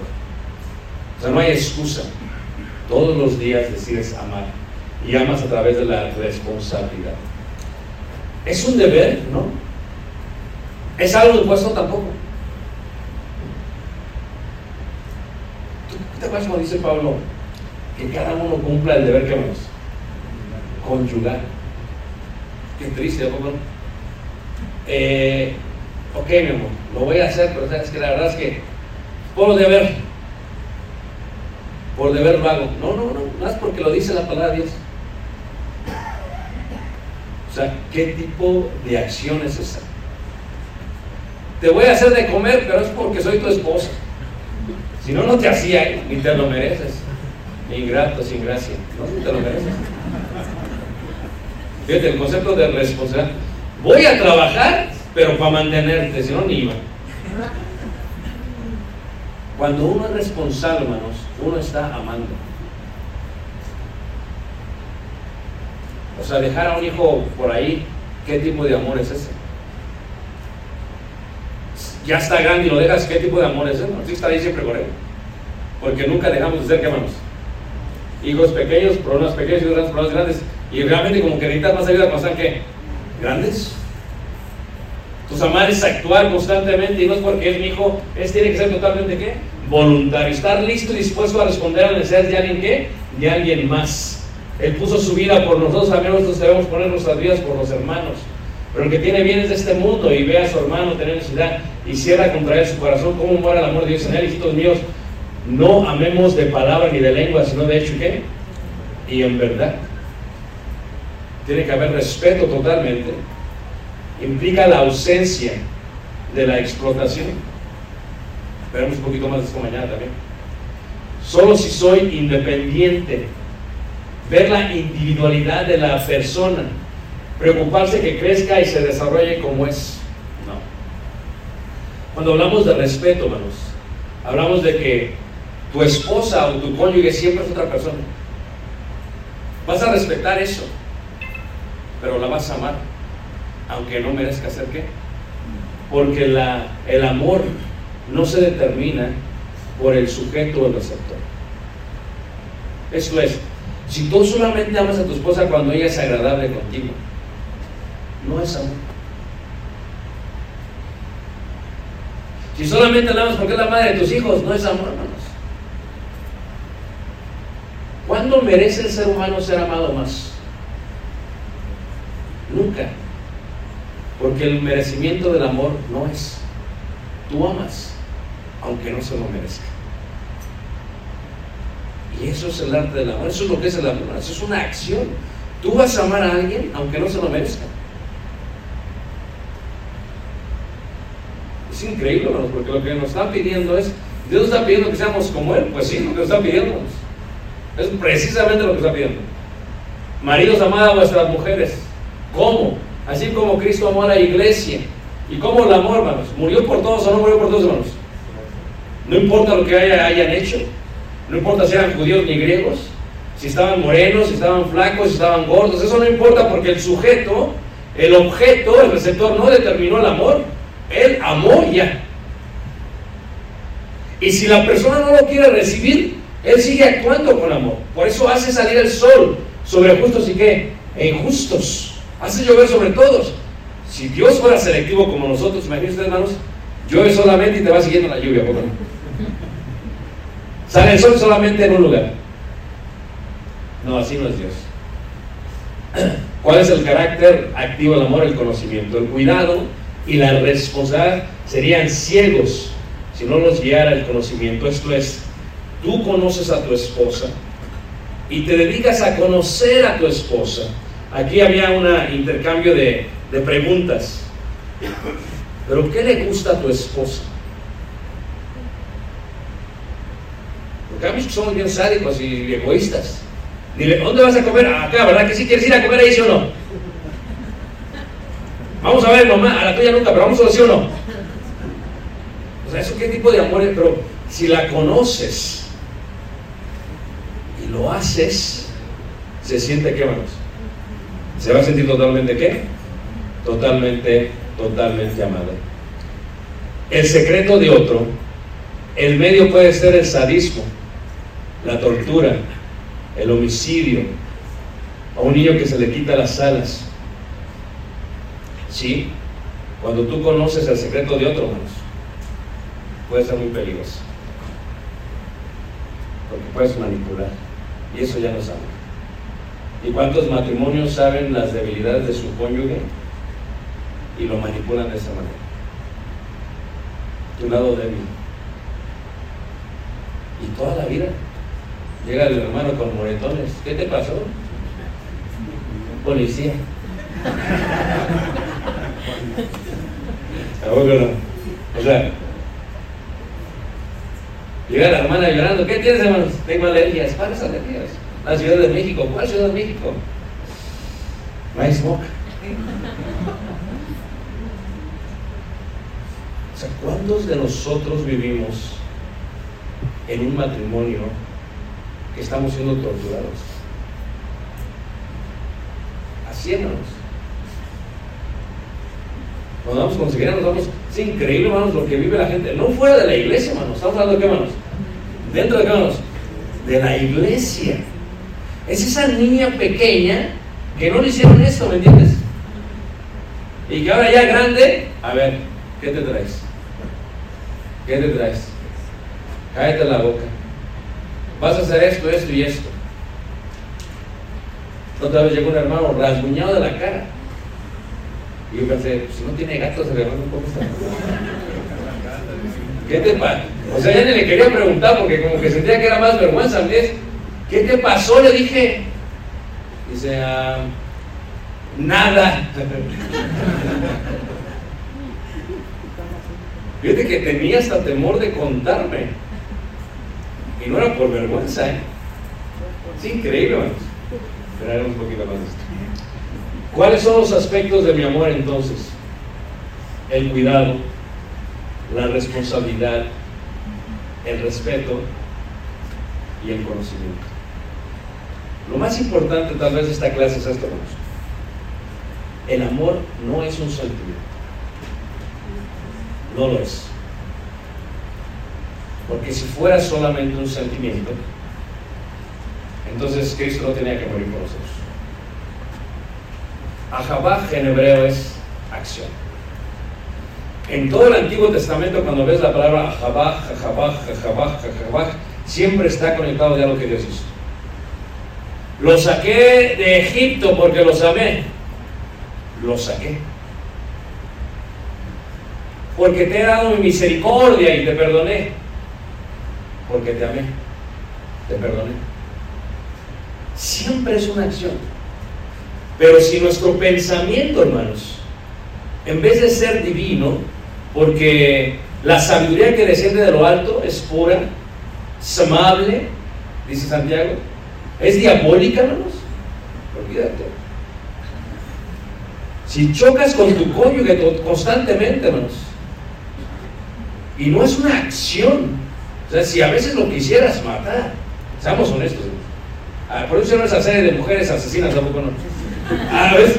O sea, no hay excusa. Todos los días decides amar y amas a través de la responsabilidad. Es un deber, ¿no? Es algo impuesto tampoco. ¿Tú te acuerdas como dice Pablo? Que cada uno cumpla el deber que vamos. Conyugar. Qué triste, ¿no? Eh, ok, mi amor, lo voy a hacer, pero sabes que la verdad es que por deber, por deber lo hago. No, no, no, es porque lo dice la palabra de Dios. O sea, ¿qué tipo de acción es esa? Te voy a hacer de comer, pero es porque soy tu esposa. Si no, no te hacía ni te lo mereces. Ingrato, sin gracia. No, te lo mereces. Fíjate, el concepto de responsabilidad. Voy a trabajar, pero para mantenerte, si no, ni iba. Cuando uno es responsable, hermanos, uno está amando. O sea, dejar a un hijo por ahí, ¿qué tipo de amor es ese? Ya está grande y lo dejas, ¿qué tipo de amor es ese? Sí está ahí siempre con él. Porque nunca dejamos de ser, ¿qué hermanos? Hijos pequeños, problemas pequeños, hijos grandes, problemas grandes. Y realmente como que necesitas más ayuda cuando están, ¿qué? Grandes. Tus amar es actuar constantemente y no es porque es mi hijo, es tiene que ser totalmente, ¿qué? Voluntario. Estar listo y dispuesto a responder a las necesidades de alguien, ¿qué? De alguien más. Él puso su vida por nosotros, también nosotros debemos poner nuestras vidas por los hermanos. Pero el que tiene bienes de este mundo y ve a su hermano tener necesidad y cierra contra él su corazón, ¿cómo muere el amor de Dios en él? Hijitos míos, no amemos de palabra ni de lengua, sino de hecho, ¿qué? Y en verdad. Tiene que haber respeto totalmente. Implica la ausencia de la explotación. Veremos un poquito más de esto mañana también. Solo si soy independiente ver la individualidad de la persona, preocuparse que crezca y se desarrolle como es. No. Cuando hablamos de respeto, hermanos, hablamos de que tu esposa o tu cónyuge siempre es otra persona. Vas a respetar eso, pero la vas a amar, aunque no merezca ser qué. Porque la, el amor no se determina por el sujeto o el receptor. Esto es, si tú solamente amas a tu esposa cuando ella es agradable contigo, no es amor. Si solamente la amas porque es la madre de tus hijos, no es amor, hermanos. ¿Cuándo merece el ser humano ser amado más? Nunca. Porque el merecimiento del amor no es. Tú amas, aunque no se lo merezca. Y eso es el arte del amor, eso es lo que es el amor, eso es una acción. Tú vas a amar a alguien aunque no se lo merezca. Es increíble, hermanos, porque lo que nos está pidiendo es, Dios está pidiendo que seamos como Él, pues sí, lo que nos está pidiendo. Es precisamente lo que está pidiendo. Maridos, amad a vuestras mujeres. ¿Cómo? Así como Cristo amó a la iglesia. ¿Y cómo el amor, hermanos? ¿Murió por todos o no murió por todos, hermanos? No importa lo que haya- hayan hecho. No importa si eran judíos ni griegos. Si estaban morenos, si estaban flacos, si estaban gordos. Eso no importa porque el sujeto, el objeto, el receptor no determinó el amor. Él amó ya. Y si la persona no lo quiere recibir, él sigue actuando con amor. Por eso hace salir el sol sobre justos y qué? E injustos. Hace llover sobre todos. Si Dios fuera selectivo como nosotros, imagínense hermanos, llueve solamente y te va siguiendo la lluvia. ¿por qué? Sale el sol solamente en un lugar. No, así no es Dios. ¿Cuál es el carácter activo del amor? El conocimiento. El cuidado y la responsabilidad serían ciegos si no los guiara el conocimiento. Esto es, tú conoces a tu esposa y te dedicas a conocer a tu esposa. Aquí había un intercambio de, de preguntas. ¿Pero qué le gusta a tu esposa? Somos bien sádicos y egoístas. Dile, ¿dónde vas a comer? Acá, ¿verdad que sí quieres ir a comer ahí, sí o no? Vamos a ver, mamá, a la tuya nunca, pero vamos a ver, o no. O sea, ¿eso qué tipo de amor es? Pero si la conoces y lo haces, se siente qué, manos? Se va a sentir totalmente qué? Totalmente, totalmente amada. El secreto de otro, el medio puede ser el sadismo, la tortura, el homicidio, a un niño que se le quita las alas. Sí, cuando tú conoces el secreto de otro, hermanos, puede ser muy peligroso. Porque puedes manipular. Y eso ya no sabe. ¿Y cuántos matrimonios saben las debilidades de su cónyuge y lo manipulan de esa manera? Tu lado débil. Y toda la vida. Llega el hermano con moretones. ¿Qué te pasó? Policía. ¿A poco no? O sea, llega la hermana llorando. ¿Qué tienes, hermanos? Tengo alergias. ¿Cuáles alergias? La Ciudad de México. ¿Cuál Ciudad de México? My smoke. O sea, ¿cuántos de nosotros vivimos en un matrimonio que estamos siendo torturados? Así, hermanos. Cuando vamos a conseguir, nos vamos. Es increíble, hermanos, lo que vive la gente. No fuera de la iglesia, hermanos. Estamos hablando de qué, hermanos. Dentro de qué, hermanos. De la iglesia. Es esa niña pequeña que no le hicieron esto, ¿me entiendes? Y que ahora ya grande, a ver, ¿qué te traes? ¿Qué te traes? Cállate la boca. Vas a hacer esto, esto y esto. Otra vez llegó un hermano rasguñado de la cara. Y yo pensé, pues, si no tiene gatos, el hermano, ¿cómo está? ¿Qué te pasa? O sea, ya ni le quería preguntar porque como que sentía que era más vergüenza. ¿ves? ¿Qué te pasó? Le dije. Dice, ah, nada. Fíjate que tenía hasta temor de contarme. Y no era por vergüenza, ¿eh? Es increíble, hermanos. Esperaré un poquito más de esto. ¿Cuáles son los aspectos de mi amor entonces? El cuidado, la responsabilidad, el respeto y el conocimiento. Lo más importante tal vez de esta clase es esto, hermanos. El amor no es un sentimiento. No lo es. Porque si fuera solamente un sentimiento, entonces Cristo no tenía que morir por nosotros. Ahabaj en hebreo es acción. En todo el Antiguo Testamento, cuando ves la palabra Ahabaj, Ahabaj, Ahabaj, Ahabaj, siempre está conectado ya a lo que Dios hizo. Lo saqué de Egipto porque los amé. Lo saqué. Porque te he dado mi misericordia y te perdoné. Porque te amé. Te perdoné. Siempre es una acción. Pero si nuestro pensamiento, hermanos, en vez de ser divino, porque la sabiduría que desciende de lo alto es pura, es amable, dice Santiago, es diabólica, hermanos, olvídate. Si chocas con tu cónyuge constantemente, hermanos, y no es una acción, o sea, si a veces lo quisieras matar, seamos honestos, por eso hicieron esa serie de mujeres asesinas, tampoco no. A veces,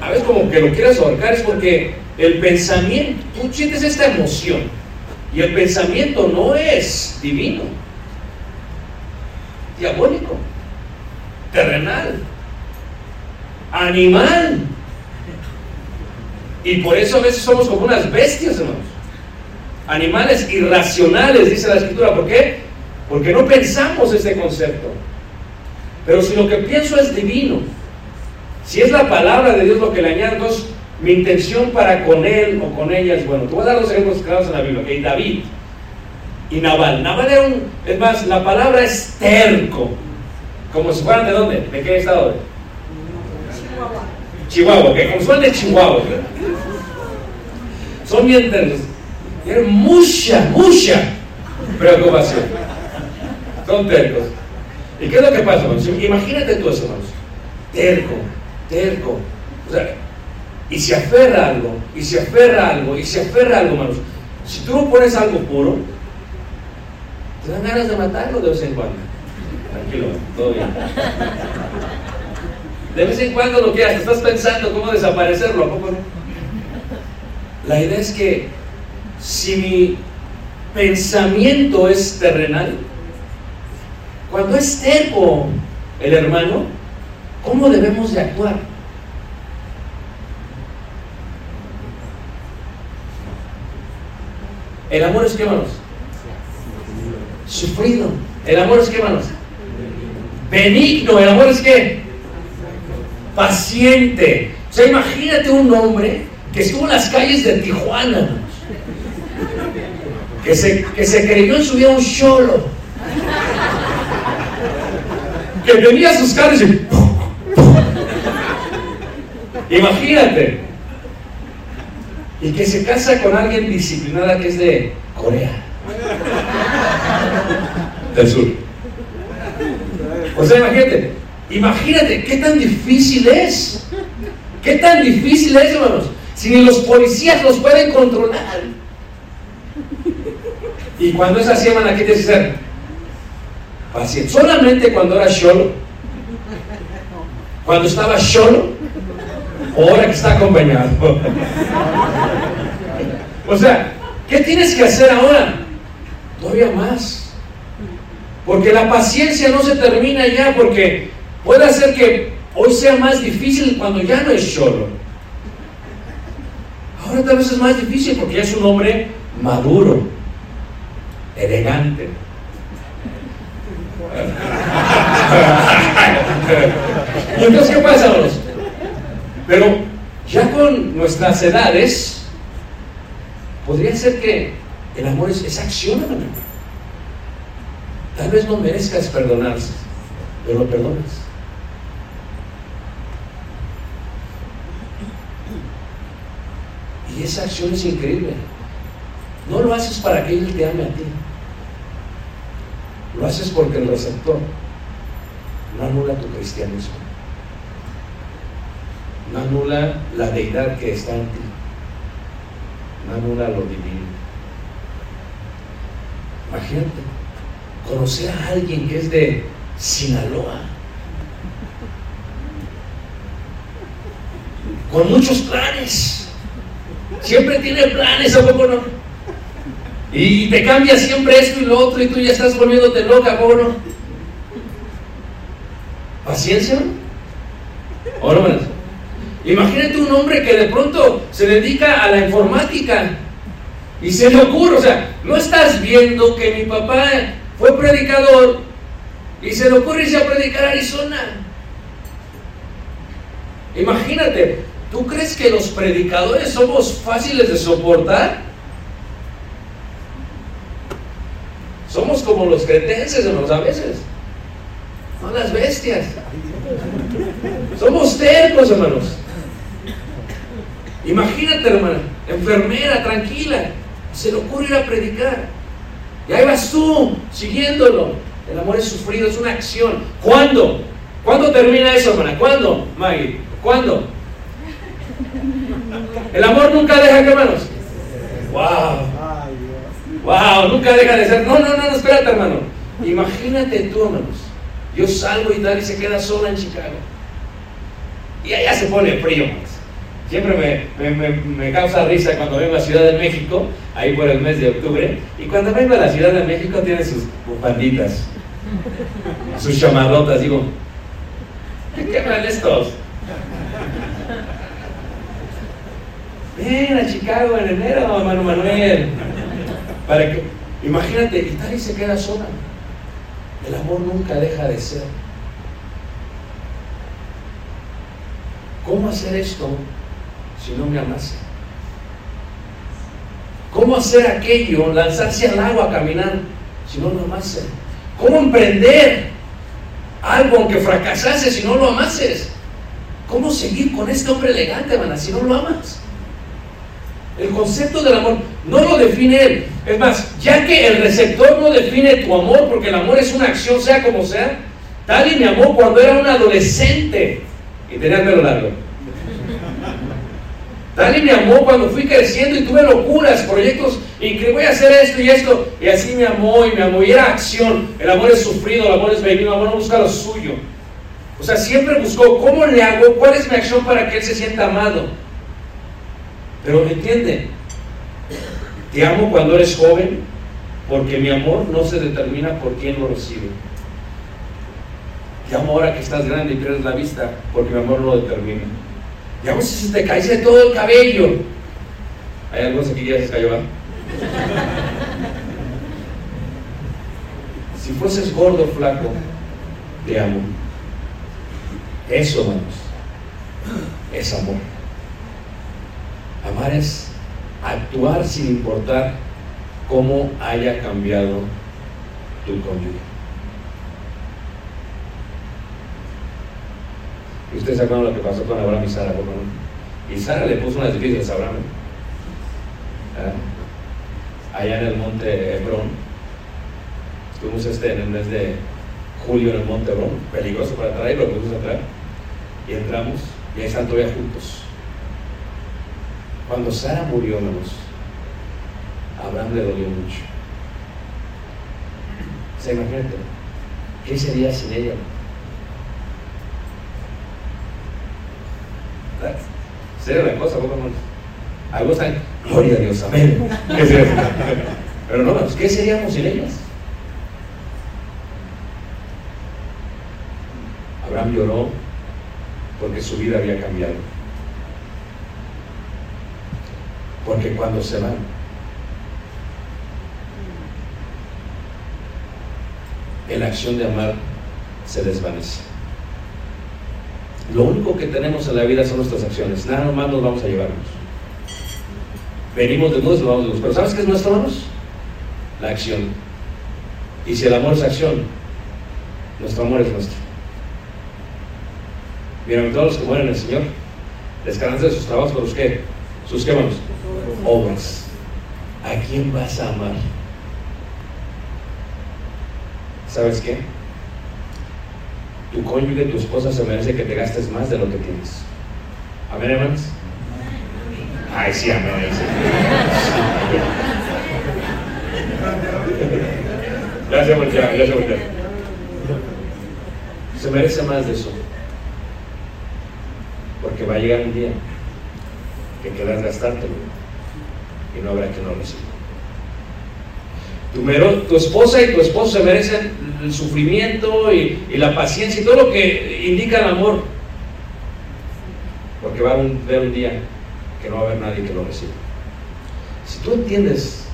a veces como que lo quieras ahorcar es porque el pensamiento, tú sientes esta emoción y el pensamiento no es divino, diabólico, terrenal, animal. Y por eso a veces somos como unas bestias, hermanos. Animales irracionales, dice la escritura. ¿Por qué? Porque no pensamos ese concepto. Pero si lo que pienso es divino, si es la palabra de Dios lo que le entonces mi intención para con él o con ella es bueno. Te voy a dar dos ejemplos claros en la Biblia. ok, David y Nabal. Nabal era un, es más, la palabra es terco. Como si fueran de dónde? ¿De qué estado? Chihuahua, que como si de Chihuahua. Son bien tercos. Tienen mucha, mucha preocupación. Son tercos. ¿Y qué es lo que pasa? Imagínate tú eso, hermanos. Terco, terco. O sea, y se aferra algo, y se aferra algo, y se aferra algo, hermanos. Si tú no pones algo puro, te dan ganas de matarlo de vez en cuando. Tranquilo, todo bien. De vez en cuando lo que haces, estás pensando cómo desaparecerlo, ¿a poco? La idea es que si mi pensamiento es terrenal, cuando es terco el hermano, ¿cómo debemos de actuar? El amor es qué, hermanos? Sufrido. El amor es qué, hermanos? Benigno. El amor es qué? Paciente. O sea, imagínate un hombre que estuvo en las calles de Tijuana. Que se, que se creyó en su vida un cholo. Que venía a sus carros y... Imagínate. Y que se casa con alguien disciplinada que es de Corea. Del sur. O sea, imagínate. Imagínate qué tan difícil es. Qué tan difícil es, hermanos. Si ni los policías los pueden controlar. Y cuando es así, hermano, ¿qué tienes que hacer? Paciente. Solamente cuando era solo. Cuando estaba solo. Ahora que está acompañado. O sea, ¿qué tienes que hacer ahora? Todavía más. Porque la paciencia no se termina ya, porque puede hacer que hoy sea más difícil cuando ya no es solo. Ahora tal vez es más difícil porque ya es un hombre maduro, elegante. y entonces, ¿qué pasa? Pero ya con nuestras edades, podría ser que el amor es, es acción, hermano. Tal vez no merezcas perdonarse, pero lo perdonas. Y esa acción es increíble. No lo haces para que Él te ame a ti. Lo haces porque el receptor no anula tu cristianismo. No anula la deidad que está en ti. No anula lo divino. Imagínate, conocer a alguien que es de Sinaloa. Con muchos planes. Siempre tiene planes, ¿a poco no? Y te cambia siempre esto y lo otro y tú ya estás volviéndote loca, ¿o no? ¿Paciencia? ¿O no? Imagínate un hombre que de pronto se dedica a la informática y se le ocurre, o sea, no estás viendo que mi papá fue predicador y se le ocurre irse a predicar a Arizona. Imagínate, ¿tú crees que los predicadores somos fáciles de soportar? Somos como los cretenses, hermanos, a veces. Son las bestias. Somos tercos, hermanos. Imagínate, hermana, enfermera, tranquila, se le ocurre ir a predicar. Y ahí vas tú, siguiéndolo. El amor es sufrido, es una acción. ¿Cuándo? ¿Cuándo termina eso, hermana? ¿Cuándo, Maggie? ¿Cuándo? El amor nunca deja, ¿qué, hermanos? ¡Wow! ¡Wow! Nunca deja de ser. No, no, no, no, espérate, hermano. Imagínate tú, hermanos. Yo salgo y tal y se queda sola en Chicago. Y allá se pone frío, hermanos. Siempre me, me, me, causa risa cuando vengo a Ciudad de México, ahí por el mes de octubre, y cuando vengo a la Ciudad de México tiene sus bufanditas, sus chamarrotas, digo, ¿qué queman estos? Ven a Chicago en enero, hermano Manuel. Para que, imagínate, tal y se queda sola. El amor nunca deja de ser. ¿Cómo hacer esto si no me amase? ¿Cómo hacer aquello, lanzarse al agua a caminar, si no lo amase? ¿Cómo emprender algo aunque fracasase si no lo amases? ¿Cómo seguir con este hombre elegante, hermana, si no lo amas? El concepto del amor no lo define él. Es más, ya que el receptor no define tu amor, porque el amor es una acción, sea como sea, Tali me amó cuando era un adolescente y tenía el pelo largo. Tali me amó cuando fui creciendo y tuve locuras, proyectos, y que voy a hacer esto y esto. Y así me amó y me amó. Y era acción. El amor es sufrido, el amor es venido, el amor no busca lo suyo. O sea, siempre buscó cómo le hago, cuál es mi acción para que él se sienta amado. Pero entiende, te amo cuando eres joven, porque mi amor no se determina por quién lo recibe. Te amo ahora que estás grande y pierdes la vista, porque mi amor no lo determina. Y aún si se te cae todo el cabello. Hay algunos aquí que ya se cayó. ¿verdad? si fueses gordo, flaco, te amo. Eso, hermanos, es amor. Amar es actuar sin importar cómo haya cambiado tu cónyuge. Y ustedes se acuerdan lo que pasó con Abraham y Sara. Y Sara le puso unas difíciles a Abraham. ¿eh? Allá en el monte Hebrón. Estuvimos este en el mes de julio en el monte Hebrón. Peligroso para entrar ahí, pero pudimos entrar. Y entramos y ahí están todavía juntos. Cuando Sara murió, hermanos, a Abraham le dolió mucho. O sea, imagínate, ¿qué sería sin ella? Sería la cosa, poco hermanos. Algunos están, gloria a Dios, amén. Pero no, hermanos, ¿qué seríamos sin ellas? Abraham lloró porque su vida había cambiado. Porque cuando se van, en la acción de amar se desvanece. Lo único que tenemos en la vida son nuestras acciones. Nada más nos vamos a llevarnos. Venimos de nudos, nos vamos de luz. Pero ¿sabes qué es nuestro, hermanos? La acción. Y si el amor es acción, nuestro amor es nuestro. Bienaventurados los que mueren en el Señor. Descansen de sus trabajos por los que, sus? Obras. ¿A quién vas a amar? ¿Sabes qué? Tu cónyuge, tu esposa se merece que te gastes más de lo que tienes. ¿Amén, hermanos? Ay, sí, amén. Gracias, muchachos. Gracias, muchachos. Se merece más de eso. Porque va a llegar un día que quieras gastártelo y no habrá quien lo reciba. Tu, tu esposa y tu esposo se merecen el sufrimiento y, y la paciencia y todo lo que indica el amor. Porque va a haber un día que no va a haber nadie que lo reciba. Si tú entiendes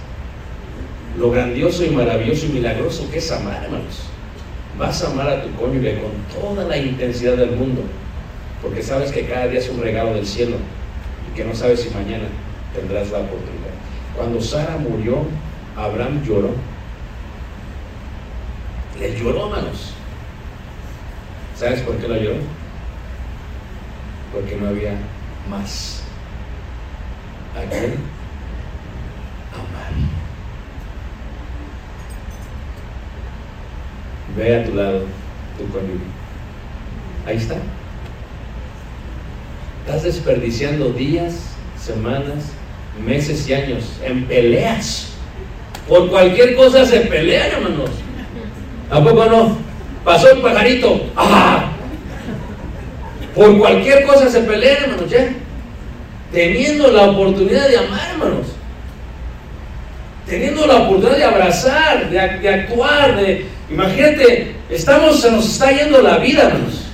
lo grandioso y maravilloso y milagroso que es amar, hermanos, vas a amar a tu cónyuge con toda la intensidad del mundo, porque sabes que cada día es un regalo del cielo y que no sabes si mañana tendrás la oportunidad. Cuando Sara murió, Abraham lloró. Le lloró, hermanos. ¿Sabes por qué lo lloró? Porque no había más a quien amar. Ve a tu lado tu cónyuge. Ahí está. Estás desperdiciando días, semanas, meses y años en peleas. Por cualquier cosa se pelean, hermanos. ¿A poco no? Pasó el pajarito. ¡Ah! Por cualquier cosa se pelean, hermanos, ya. Teniendo la oportunidad de amar, hermanos. Teniendo la oportunidad de abrazar, de, de actuar, de... Imagínate, estamos, se nos está yendo la vida, hermanos.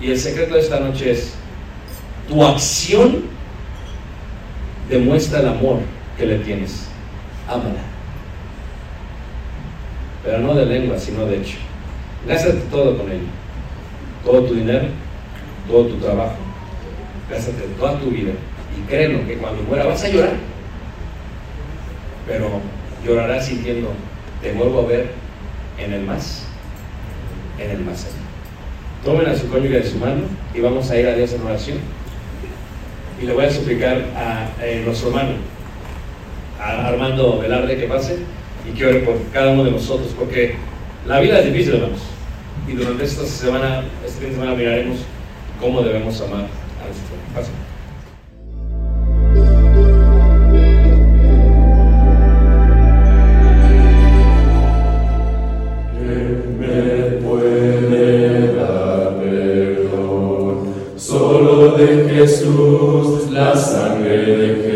Y el secreto de esta noche es, tu acción demuestra el amor que le tienes. Ámala. Pero no de lengua, sino de hecho. Gástate todo con ella. Todo tu dinero, todo tu trabajo. Gástate toda tu vida. Y créelo que cuando muera vas a llorar. Pero llorarás sintiendo, te vuelvo a ver en el más, en el más allá. Tomen a su cónyuge de su mano y vamos a ir a Dios en oración. Y le voy a suplicar a eh, nuestro hermano, a Armando Velarde, que pase y que ore por cada uno de nosotros, porque la vida es difícil, hermanos. Y durante esta semana, este fin de semana miraremos cómo debemos amar a nuestro Pase.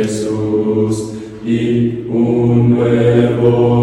Iesus, in un nuevo